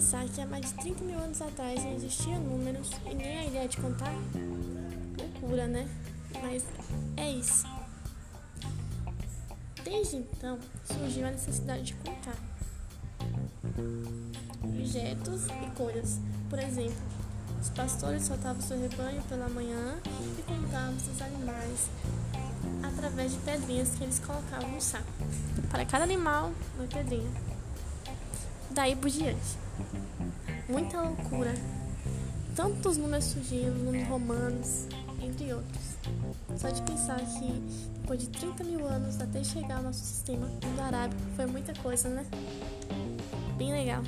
pensar que há mais de 30 mil anos atrás não existiam números e nem a ideia de contar? Loucura, né? Mas é isso. Desde então, surgiu a necessidade de contar objetos e coisas. Por exemplo, os pastores soltavam seu rebanho pela manhã e contavam seus animais através de pedrinhas que eles colocavam no saco. Para cada animal, uma pedrinha. Daí por diante. Muita loucura. Tantos números surgiram, números romanos, entre outros. Só de pensar que depois de 30 mil anos até chegar ao nosso sistema mundo arábico foi muita coisa, né? Bem legal.